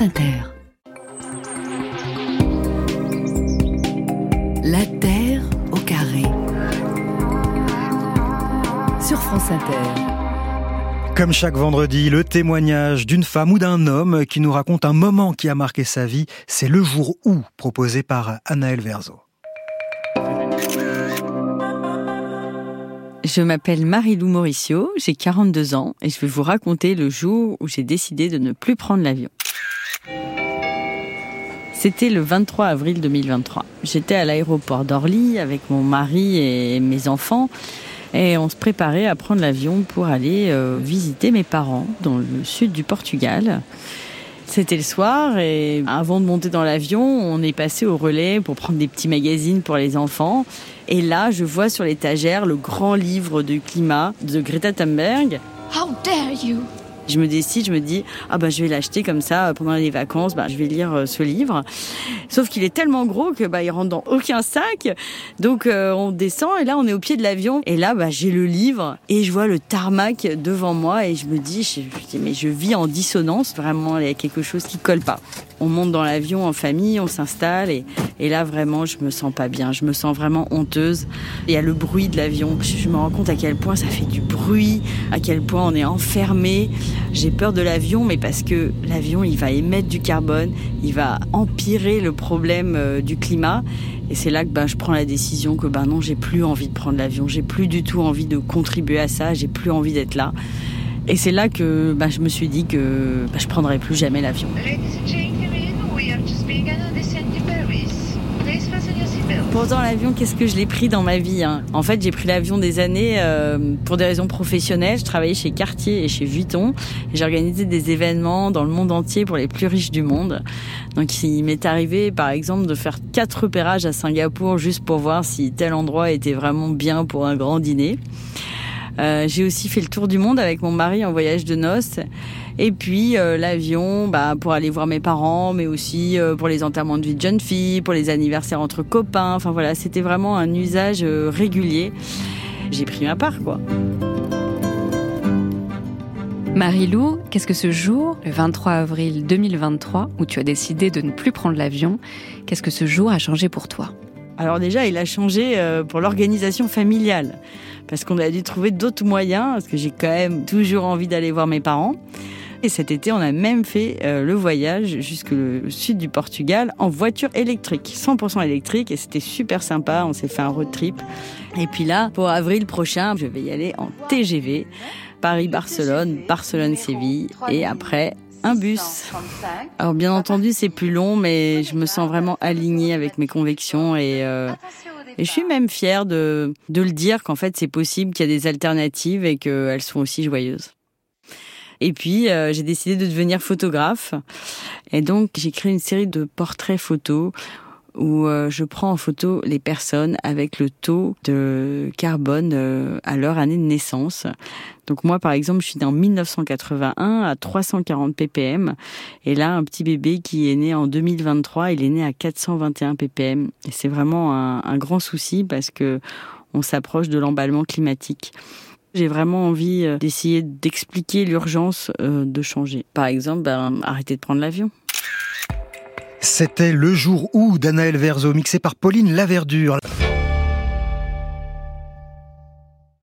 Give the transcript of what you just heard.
France Inter. La Terre au carré. Sur France Inter. Comme chaque vendredi, le témoignage d'une femme ou d'un homme qui nous raconte un moment qui a marqué sa vie, c'est le jour où, proposé par Anaël Verzo. Je m'appelle Marie-Lou Mauricio, j'ai 42 ans et je vais vous raconter le jour où j'ai décidé de ne plus prendre l'avion. C'était le 23 avril 2023. J'étais à l'aéroport d'Orly avec mon mari et mes enfants et on se préparait à prendre l'avion pour aller euh, visiter mes parents dans le sud du Portugal. C'était le soir et avant de monter dans l'avion, on est passé au relais pour prendre des petits magazines pour les enfants. Et là, je vois sur l'étagère le grand livre du climat de Greta Thunberg. How dare you je me décide, je me dis ah bah je vais l'acheter comme ça euh, pendant les vacances, bah je vais lire euh, ce livre. Sauf qu'il est tellement gros que bah il rentre dans aucun sac. Donc euh, on descend et là on est au pied de l'avion et là bah j'ai le livre et je vois le tarmac devant moi et je me dis je, dis mais je vis en dissonance, vraiment il y a quelque chose qui colle pas. On monte dans l'avion en famille, on s'installe et, et là vraiment je me sens pas bien, je me sens vraiment honteuse. Il y a le bruit de l'avion, je me rends compte à quel point ça fait du bruit, à quel point on est enfermé. J'ai peur de l'avion, mais parce que l'avion, il va émettre du carbone, il va empirer le problème euh, du climat. Et c'est là que ben, je prends la décision que ben non, j'ai plus envie de prendre l'avion, j'ai plus du tout envie de contribuer à ça, j'ai plus envie d'être là. Et c'est là que ben, je me suis dit que ben, je prendrai plus jamais l'avion. Pourtant, l'avion, qu'est-ce que je l'ai pris dans ma vie hein? En fait, j'ai pris l'avion des années euh, pour des raisons professionnelles. Je travaillais chez Cartier et chez Vuitton. J'ai organisé des événements dans le monde entier pour les plus riches du monde. Donc, il m'est arrivé, par exemple, de faire quatre repérages à Singapour juste pour voir si tel endroit était vraiment bien pour un grand dîner. Euh, j'ai aussi fait le tour du monde avec mon mari en voyage de noces. Et puis euh, l'avion, bah, pour aller voir mes parents, mais aussi euh, pour les enterrements de vie de jeunes filles, pour les anniversaires entre copains. Enfin voilà, c'était vraiment un usage régulier. J'ai pris ma part, quoi. Marie-Lou, qu'est-ce que ce jour, le 23 avril 2023, où tu as décidé de ne plus prendre l'avion, qu'est-ce que ce jour a changé pour toi? Alors déjà, il a changé pour l'organisation familiale parce qu'on a dû trouver d'autres moyens, parce que j'ai quand même toujours envie d'aller voir mes parents. Et cet été, on a même fait euh, le voyage jusque le sud du Portugal en voiture électrique, 100% électrique, et c'était super sympa. On s'est fait un road trip. Et puis là, pour avril prochain, je vais y aller en TGV, Paris-Barcelone, Barcelone-Séville, et après un bus. Alors bien entendu, c'est plus long, mais je me sens vraiment alignée avec mes convictions et euh, et je suis même fière de, de le dire qu'en fait c'est possible, qu'il y a des alternatives et qu'elles sont aussi joyeuses. Et puis euh, j'ai décidé de devenir photographe. Et donc j'ai créé une série de portraits photos où euh, je prends en photo les personnes avec le taux de carbone euh, à leur année de naissance. Donc moi, par exemple, je suis né en 1981 à 340 ppm. Et là, un petit bébé qui est né en 2023, il est né à 421 ppm. Et c'est vraiment un, grand souci parce que on s'approche de l'emballement climatique. J'ai vraiment envie euh, d'essayer d'expliquer l'urgence de changer. Par exemple, ben, arrêter de prendre l'avion. C'était le jour où d'Anaël Verzo, mixé par Pauline Laverdure.